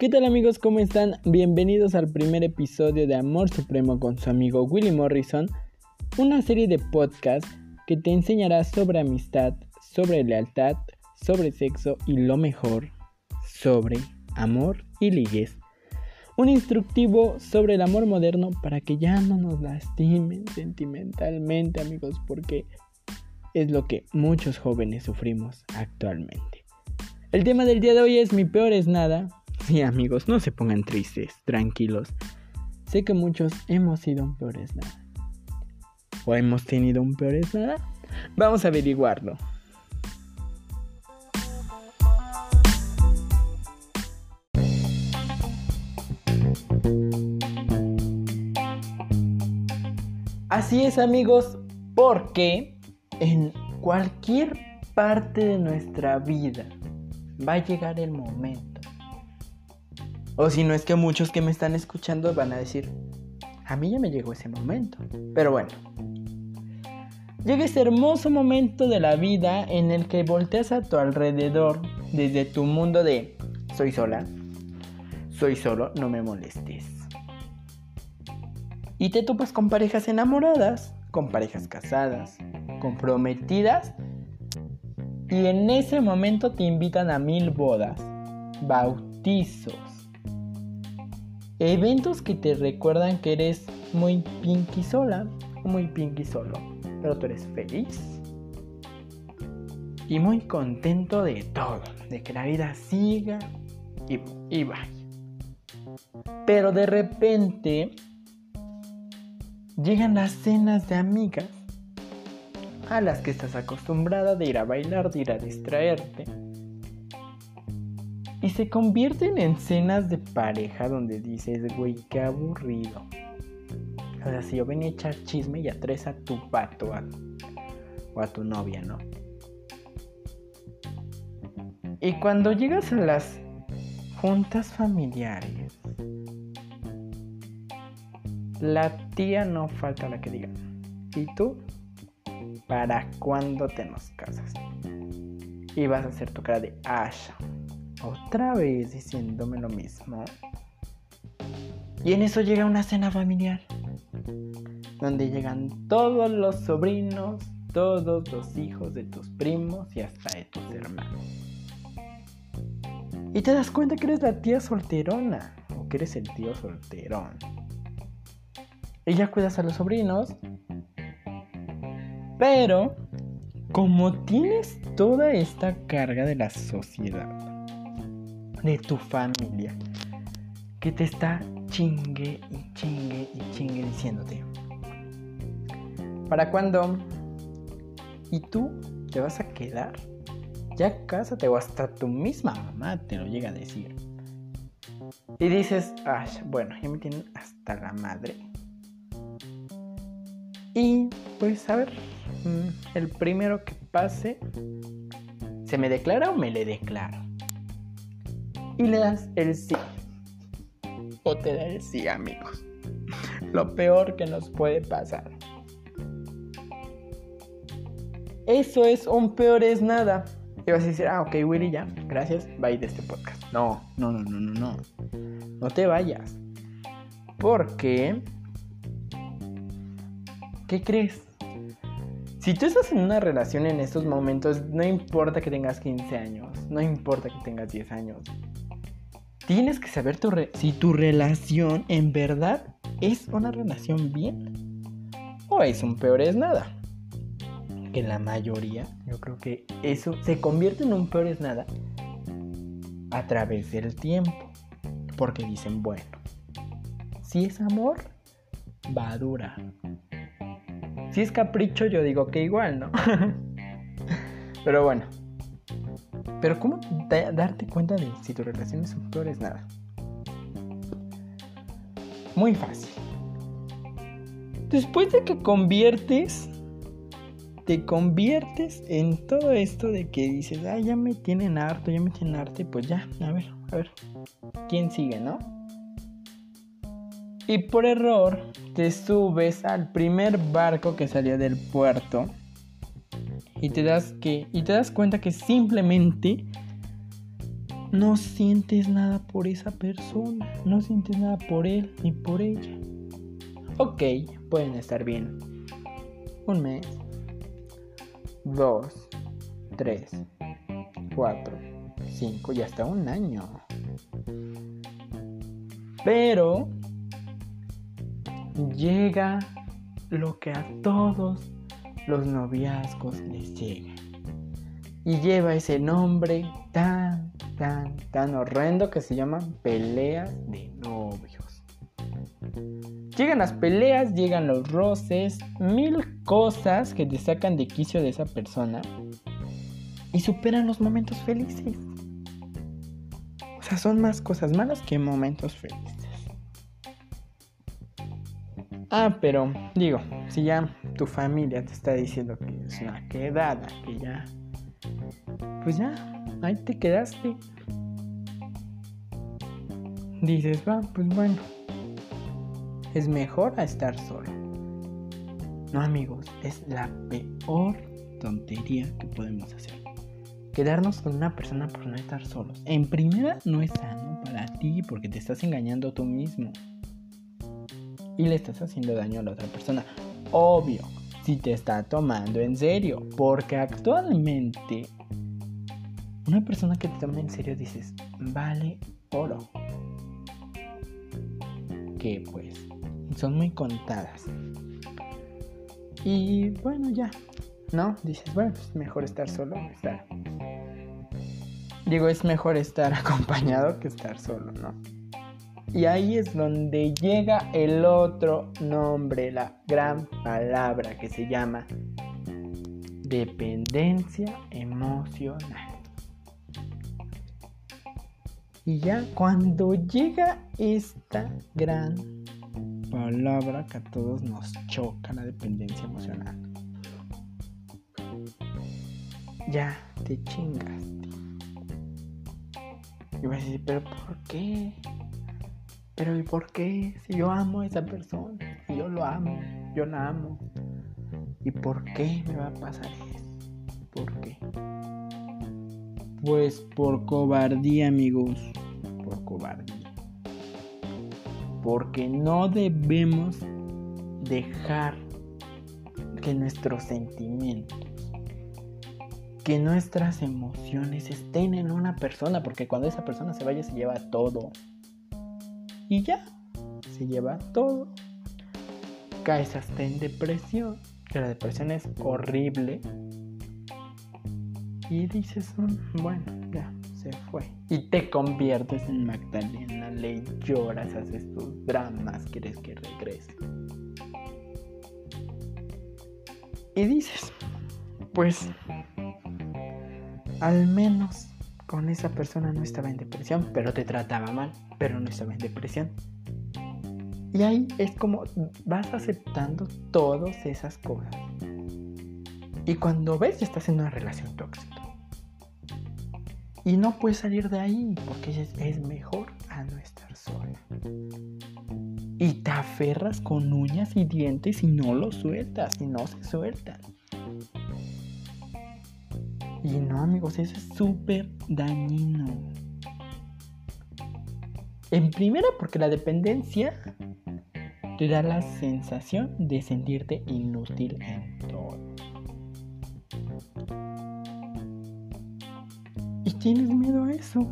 ¿Qué tal amigos? ¿Cómo están? Bienvenidos al primer episodio de Amor Supremo con su amigo Willy Morrison, una serie de podcasts que te enseñará sobre amistad, sobre lealtad, sobre sexo y lo mejor, sobre amor y ligues. Un instructivo sobre el amor moderno para que ya no nos lastimen sentimentalmente amigos porque es lo que muchos jóvenes sufrimos actualmente. El tema del día de hoy es mi peor es nada. Sí amigos, no se pongan tristes, tranquilos. Sé que muchos hemos sido un peor es nada. ¿O hemos tenido un peor es nada? Vamos a averiguarlo. Así es amigos, porque en cualquier parte de nuestra vida va a llegar el momento. O si no es que muchos que me están escuchando van a decir, a mí ya me llegó ese momento. Pero bueno, llega ese hermoso momento de la vida en el que volteas a tu alrededor desde tu mundo de soy sola, soy solo, no me molestes. Y te topas con parejas enamoradas, con parejas casadas, comprometidas. Y en ese momento te invitan a mil bodas, bautizos, eventos que te recuerdan que eres muy pinky sola o muy pinky solo, pero tú eres feliz y muy contento de todo, de que la vida siga y, y vaya. Pero de repente llegan las cenas de amigas a las que estás acostumbrada de ir a bailar, de ir a distraerte. Y se convierten en cenas de pareja donde dices, güey, qué aburrido. O sea, si yo venía a echar chisme y atres a tu pato o a tu novia, ¿no? Y cuando llegas a las juntas familiares, la tía no falta la que diga. ¿Y tú? ¿Para cuándo te nos casas? Y vas a hacer tu cara de Asha. Otra vez diciéndome lo mismo. Y en eso llega una cena familiar. Donde llegan todos los sobrinos, todos los hijos de tus primos y hasta de tus hermanos. Y te das cuenta que eres la tía solterona. O que eres el tío solterón. Ya cuidas a los sobrinos pero, como tienes toda esta carga de la sociedad, de tu familia, que te está chingue y chingue y chingue diciéndote, ¿para cuándo? ¿Y tú te vas a quedar? Ya cásate o hasta tu misma mamá te lo llega a decir. Y dices, ay, bueno, ya me tienen hasta la madre. Y pues a ver, Mm, el primero que pase, ¿se me declara o me le declaro? Y le das el sí. O te da el sí, amigos. Lo peor que nos puede pasar. Eso es un peor es nada. Y vas a decir, ah, ok, Willy, ya, gracias, bye de este podcast. No, no, no, no, no, no. No te vayas. Porque... ¿Qué crees? Si tú estás en una relación en estos momentos, no importa que tengas 15 años, no importa que tengas 10 años, tienes que saber si tu relación en verdad es una relación bien o es un peor es nada. Que la mayoría, yo creo que eso se convierte en un peor es nada a través del tiempo. Porque dicen, bueno, si es amor, va a durar. Si es capricho, yo digo que igual, ¿no? Pero bueno. Pero ¿cómo darte cuenta de si tu relación es un peor es nada? Muy fácil. Después de que conviertes, te conviertes en todo esto de que dices, ay, ya me tienen harto, ya me tienen harto, pues ya, a ver, a ver, ¿quién sigue, no? Y por error te subes al primer barco que salió del puerto y te das que y te das cuenta que simplemente no sientes nada por esa persona, no sientes nada por él ni por ella. Ok, pueden estar bien. Un mes, dos, tres, cuatro, cinco y hasta un año. Pero llega lo que a todos los noviazgos les llega. Y lleva ese nombre tan, tan, tan horrendo que se llama peleas de novios. Llegan las peleas, llegan los roces, mil cosas que te sacan de quicio de esa persona y superan los momentos felices. O sea, son más cosas malas que momentos felices. Ah, pero digo, si ya tu familia te está diciendo que es una quedada, que ya... Pues ya, ahí te quedaste. Dices, va, pues bueno. Es mejor estar solo. No amigos, es la peor tontería que podemos hacer. Quedarnos con una persona por no estar solos. En primera no es sano para ti porque te estás engañando tú mismo y le estás haciendo daño a la otra persona. Obvio, si te está tomando en serio, porque actualmente una persona que te toma en serio dices, vale oro. Que pues son muy contadas. Y bueno, ya, ¿no? Dices, bueno, es mejor estar solo estar. Digo, es mejor estar acompañado que estar solo, ¿no? Y ahí es donde llega el otro nombre, la gran palabra que se llama dependencia emocional. Y ya cuando llega esta gran palabra que a todos nos choca, la dependencia emocional, ya te chingaste. Y vas a decir, pero ¿por qué? Pero ¿y por qué? Si yo amo a esa persona, si yo lo amo, yo la amo. ¿Y por qué me va a pasar eso? ¿Por qué? Pues por cobardía, amigos. Por cobardía. Porque no debemos dejar que nuestros sentimientos, que nuestras emociones estén en una persona, porque cuando esa persona se vaya se lleva todo y ya, se lleva todo. Caes hasta en depresión, que la depresión es horrible. Y dices, mm, bueno, ya, se fue. Y te conviertes en Magdalena, le lloras, haces tus dramas, quieres que regrese. Y dices, pues, al menos con esa persona no estaba en depresión, pero te trataba mal, pero no estaba en depresión. Y ahí es como vas aceptando todas esas cosas. Y cuando ves, ya estás en una relación tóxica. Y no puedes salir de ahí porque es, es mejor a no estar sola. Y te aferras con uñas y dientes y no lo sueltas y no se sueltan. Y no, amigos, eso es súper dañino. En primera, porque la dependencia te da la sensación de sentirte inútil en todo. Y tienes miedo a eso.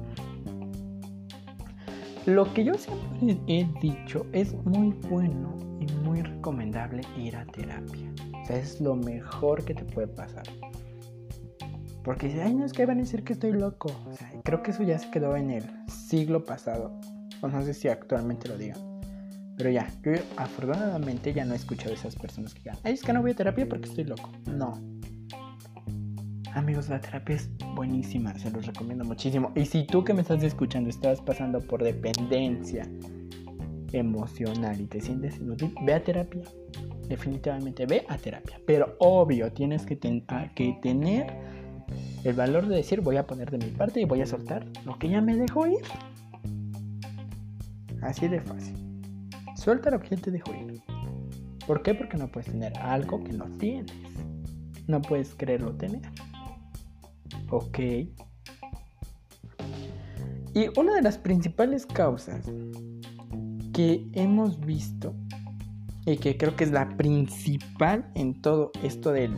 Lo que yo siempre he dicho es muy bueno y muy recomendable ir a terapia. O sea, es lo mejor que te puede pasar. Porque dice, ay, no es que van a decir que estoy loco. O sea, creo que eso ya se quedó en el siglo pasado. O no sé si actualmente lo digan. Pero ya, yo afortunadamente ya no he escuchado a esas personas que digan, es que no voy a terapia porque estoy loco. No. Amigos, la terapia es buenísima, se los recomiendo muchísimo. Y si tú que me estás escuchando estás pasando por dependencia emocional y te sientes inútil, ve a terapia. Definitivamente ve a terapia. Pero obvio, tienes que, que tener el valor de decir voy a poner de mi parte y voy a soltar lo que ya me dejó ir. Así de fácil. Suelta ya te dejó ir. ¿Por qué? Porque no puedes tener algo que no tienes. No puedes creerlo tener. Ok. Y una de las principales causas que hemos visto y que creo que es la principal en todo esto de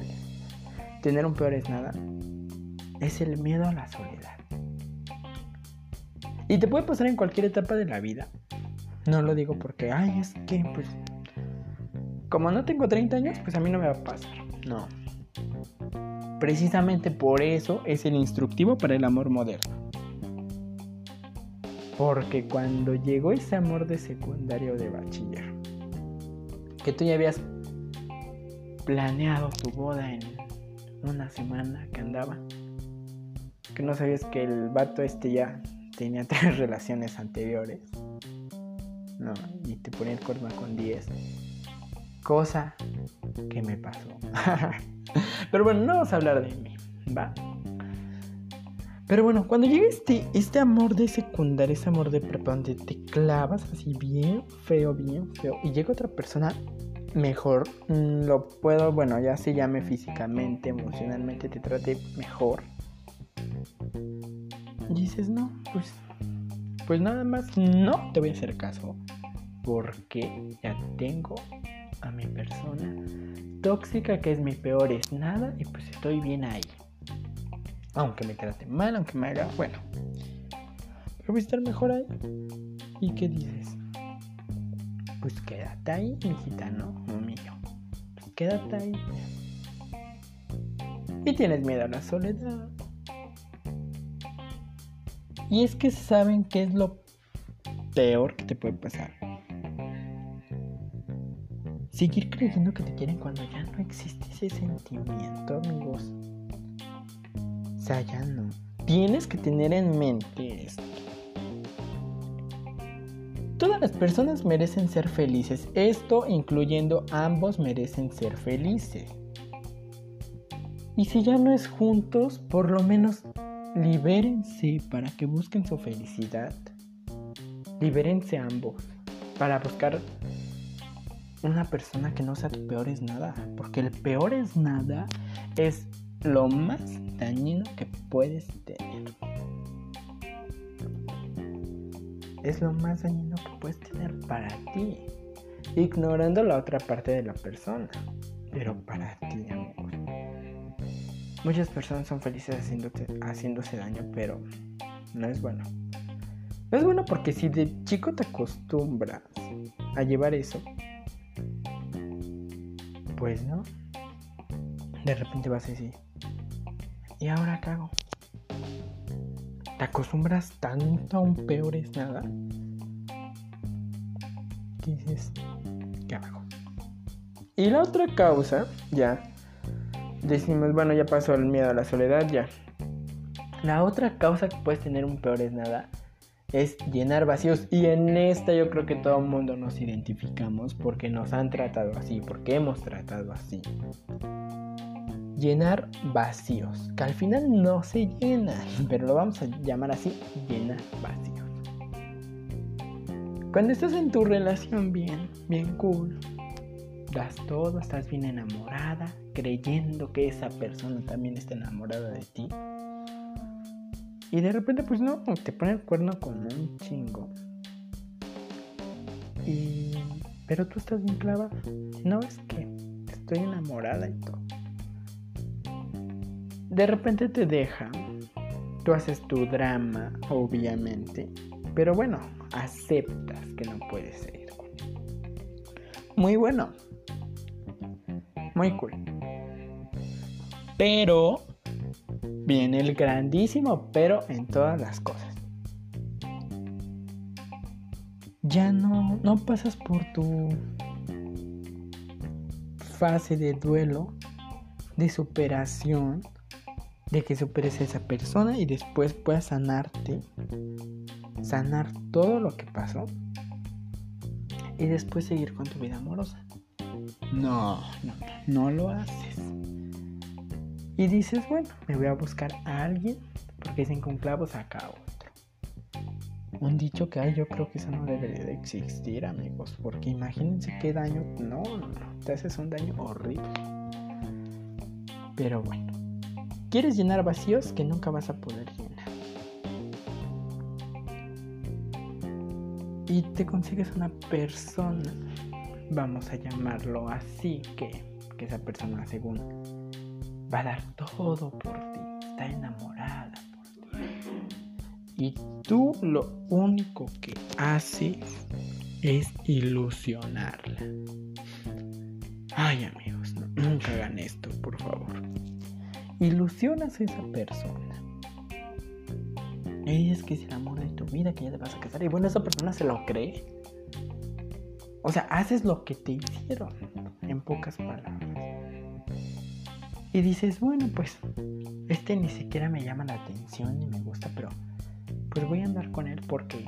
tener un peor es nada, es el miedo a la soledad. Y te puede pasar en cualquier etapa de la vida. No lo digo porque, ay, es que, pues, como no tengo 30 años, pues a mí no me va a pasar. No. Precisamente por eso es el instructivo para el amor moderno. Porque cuando llegó ese amor de secundario de bachiller, que tú ya habías planeado tu boda en una semana que andaba, que no sabías que el vato este ya tenía tres relaciones anteriores, no, y te ponía el cuerno con 10 cosa que me pasó. Pero bueno, no vamos a hablar de mí, ¿va? Pero bueno, cuando llega este, este amor de secundaria, ese amor de prepa, donde te clavas así bien feo, bien feo, y llega otra persona mejor, mm, lo puedo, bueno, ya se llame físicamente, emocionalmente, te trate mejor. Y dices, no, pues, pues nada más, no te voy a hacer caso, porque ya tengo a mi persona tóxica que es mi peor es nada y pues estoy bien ahí. Aunque me trate mal, aunque me haga, bueno. Pero voy a estar mejor ahí. ¿Y qué dices? Pues quédate ahí, hijita, ¿no? Mío. Pues quédate ahí. Y tienes miedo a la soledad. Y es que saben qué es lo peor que te puede pasar Seguir creyendo que te quieren cuando ya no existe ese sentimiento, amigos. O sea, ya no. Tienes que tener en mente esto. Todas las personas merecen ser felices. Esto incluyendo ambos merecen ser felices. Y si ya no es juntos, por lo menos libérense para que busquen su felicidad. Libérense ambos para buscar una persona que no sea tu peor es nada. Porque el peor es nada es lo más dañino que puedes tener. Es lo más dañino que puedes tener para ti. Ignorando la otra parte de la persona. Pero para ti, amigos. Muchas personas son felices haciéndose daño, pero no es bueno. No es bueno porque si de chico te acostumbras a llevar eso, pues no. De repente vas a decir, ¿y ahora qué hago? ¿Te acostumbras tanto a un peor es nada? ¿Qué dices? ¿Qué hago? Y la otra causa, ya, decimos, bueno, ya pasó el miedo a la soledad, ya. La otra causa que puedes tener un peor es nada es llenar vacíos y en esta yo creo que todo el mundo nos identificamos porque nos han tratado así, porque hemos tratado así. Llenar vacíos, que al final no se llenan, pero lo vamos a llamar así, llenar vacíos. Cuando estás en tu relación bien, bien cool, das todo, estás bien enamorada, creyendo que esa persona también está enamorada de ti y de repente, pues no, te pone el cuerno con un chingo. Y... Pero tú estás bien clavada. No es que estoy enamorada y todo. De repente te deja. Tú haces tu drama, obviamente. Pero bueno, aceptas que no puedes seguir Muy bueno. Muy cool. Pero viene el grandísimo pero en todas las cosas. Ya no, no pasas por tu fase de duelo, de superación, de que superes a esa persona y después puedas sanarte, sanar todo lo que pasó y después seguir con tu vida amorosa. No, no, no lo haces. Y dices, bueno, me voy a buscar a alguien porque dicen con clavos acá otro. Un dicho que hay, yo creo que eso no debería de existir, amigos, porque imagínense qué daño. No, no, no, te haces un daño horrible. Pero bueno, quieres llenar vacíos que nunca vas a poder llenar. y te consigues una persona, vamos a llamarlo así, que, que esa persona según va a dar todo por ti, está enamorada por ti. Y tú lo único que haces es ilusionarla. Ay amigos, nunca hagan esto, por favor. Ilusionas a esa persona. Es que es el amor de tu vida, que ya te vas a casar. Y bueno, esa persona se lo cree. O sea, haces lo que te hicieron, en pocas palabras. Y dices, bueno, pues, este ni siquiera me llama la atención ni me gusta, pero pues voy a andar con él porque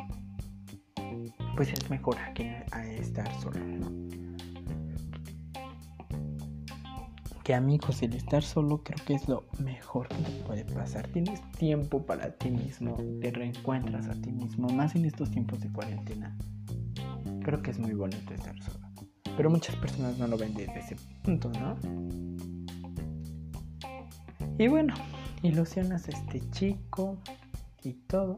pues es mejor que a estar solo, Que amigos, el estar solo creo que es lo mejor que te puede pasar. Tienes tiempo para ti mismo, te reencuentras a ti mismo, más en estos tiempos de cuarentena. Creo que es muy bonito estar solo. Pero muchas personas no lo ven desde ese punto, ¿no? Y bueno, ilusionas a este chico y todo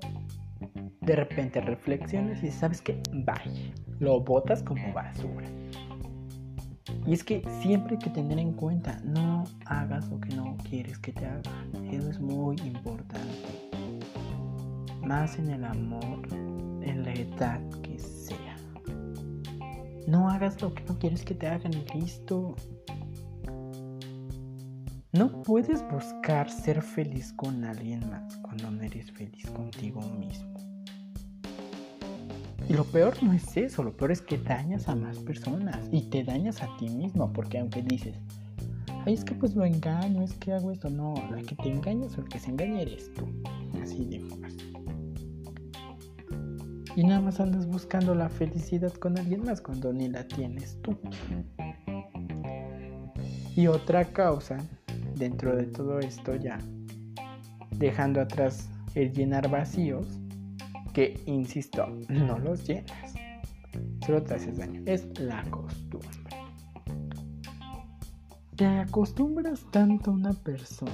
de repente reflexiones y sabes que vaya, lo botas como basura. Y es que siempre hay que tener en cuenta, no hagas lo que no quieres que te haga. Eso es muy importante. Más en el amor, en la edad. No hagas lo que no quieres que te hagan y listo. No puedes buscar ser feliz con alguien más cuando no eres feliz contigo mismo. Y lo peor no es eso, lo peor es que dañas a más personas y te dañas a ti mismo, porque aunque dices, ay, es que pues lo engaño, es que hago esto, no, la que te engañas o el que se engaña eres tú, así de fácil. Y nada más andas buscando la felicidad con alguien más cuando ni la tienes tú. Y otra causa dentro de todo esto ya, dejando atrás el llenar vacíos, que, insisto, no los llenas. Solo te haces daño. Es la costumbre. Te acostumbras tanto a una persona.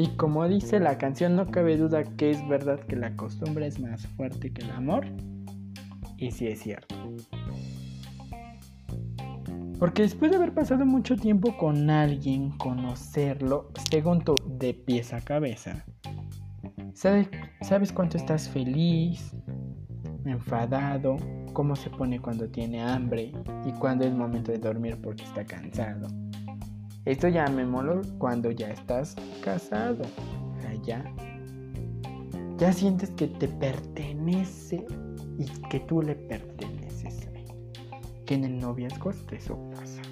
Y como dice la canción, no cabe duda que es verdad que la costumbre es más fuerte que el amor. Y sí es cierto. Porque después de haber pasado mucho tiempo con alguien, conocerlo, según tú, de pies a cabeza, ¿Sabes, ¿Sabes cuánto estás feliz, enfadado, cómo se pone cuando tiene hambre y cuándo es momento de dormir porque está cansado? Esto llamémoslo cuando ya estás casado. ya, ya sientes que te pertenece y que tú le perteneces Que en el eso pasa.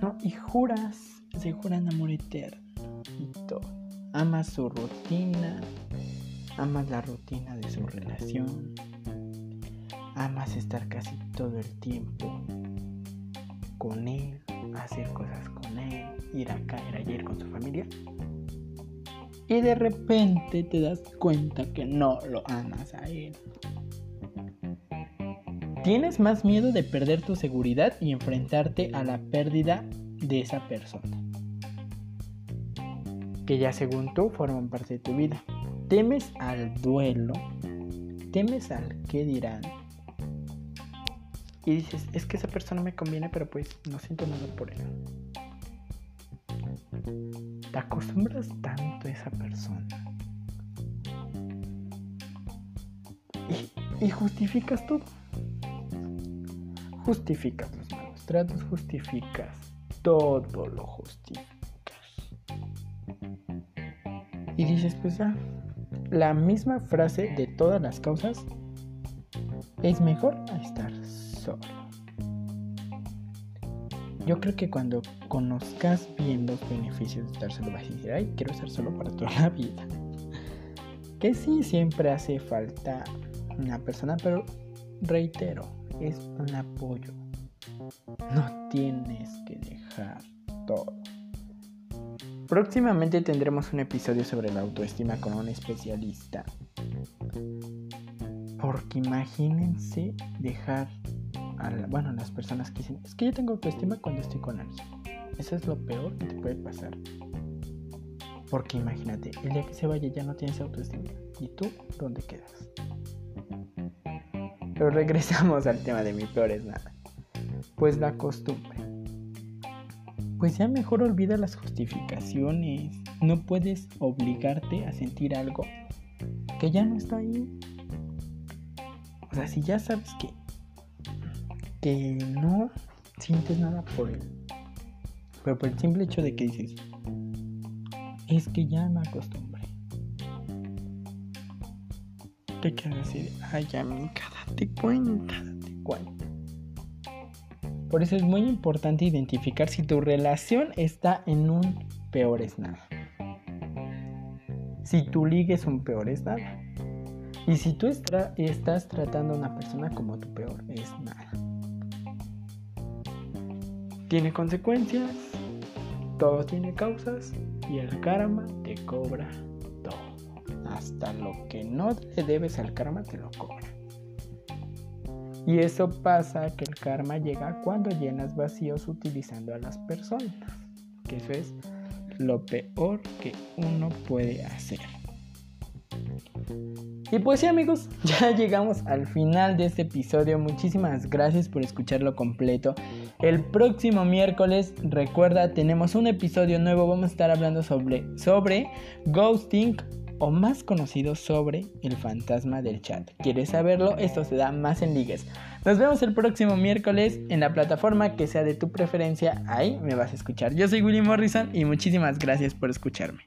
No, y juras, se juran amor eterno y todo ama su rutina, amas la rutina de su relación, amas estar casi todo el tiempo con él, hacer cosas con él, ir acá, ir ayer con su familia. Y de repente te das cuenta que no lo amas a él. Tienes más miedo de perder tu seguridad y enfrentarte a la pérdida de esa persona que ya según tú forman parte de tu vida. Temes al duelo, temes al qué dirán. Y dices, es que esa persona me conviene, pero pues no siento nada por él. Te acostumbras tanto a esa persona. Y, justificas todo. Justificas los malos tratos, justificas todo lo justificas. Y dices, pues ya, la misma frase de todas las causas es mejor estar Yo creo que cuando conozcas bien los beneficios de estar solo vas a decir, ay, quiero estar solo para toda la vida. Que sí, siempre hace falta una persona, pero reitero, es un apoyo. No tienes que dejar todo. Próximamente tendremos un episodio sobre la autoestima con un especialista. Porque imagínense dejar bueno, las personas que dicen, es que yo tengo autoestima cuando estoy con alguien. Eso es lo peor que te puede pasar. Porque imagínate, el día que se vaya ya no tienes autoestima. ¿Y tú dónde quedas? Pero regresamos al tema de mi peor es nada. Pues la costumbre. Pues ya mejor olvida las justificaciones. No puedes obligarte a sentir algo que ya no está ahí. O sea, si ya sabes que que no sientes nada por él. Pero por el simple hecho de que dices, es que ya me acostumbré. Te quedas así de, ay amiga, date cuenta, date cuenta. Por eso es muy importante identificar si tu relación está en un peor estado. Si tu ligue es un peor estado. Y si tú estás tratando a una persona como tu peor es nada. Tiene consecuencias, todo tiene causas y el karma te cobra todo. Hasta lo que no te debes al karma te lo cobra. Y eso pasa que el karma llega cuando llenas vacíos utilizando a las personas. Que eso es lo peor que uno puede hacer. Y pues sí amigos, ya llegamos al final de este episodio. Muchísimas gracias por escucharlo completo. El próximo miércoles, recuerda, tenemos un episodio nuevo. Vamos a estar hablando sobre, sobre ghosting o más conocido sobre el fantasma del chat. ¿Quieres saberlo? Esto se da más en ligues. Nos vemos el próximo miércoles en la plataforma que sea de tu preferencia. Ahí me vas a escuchar. Yo soy Willy Morrison y muchísimas gracias por escucharme.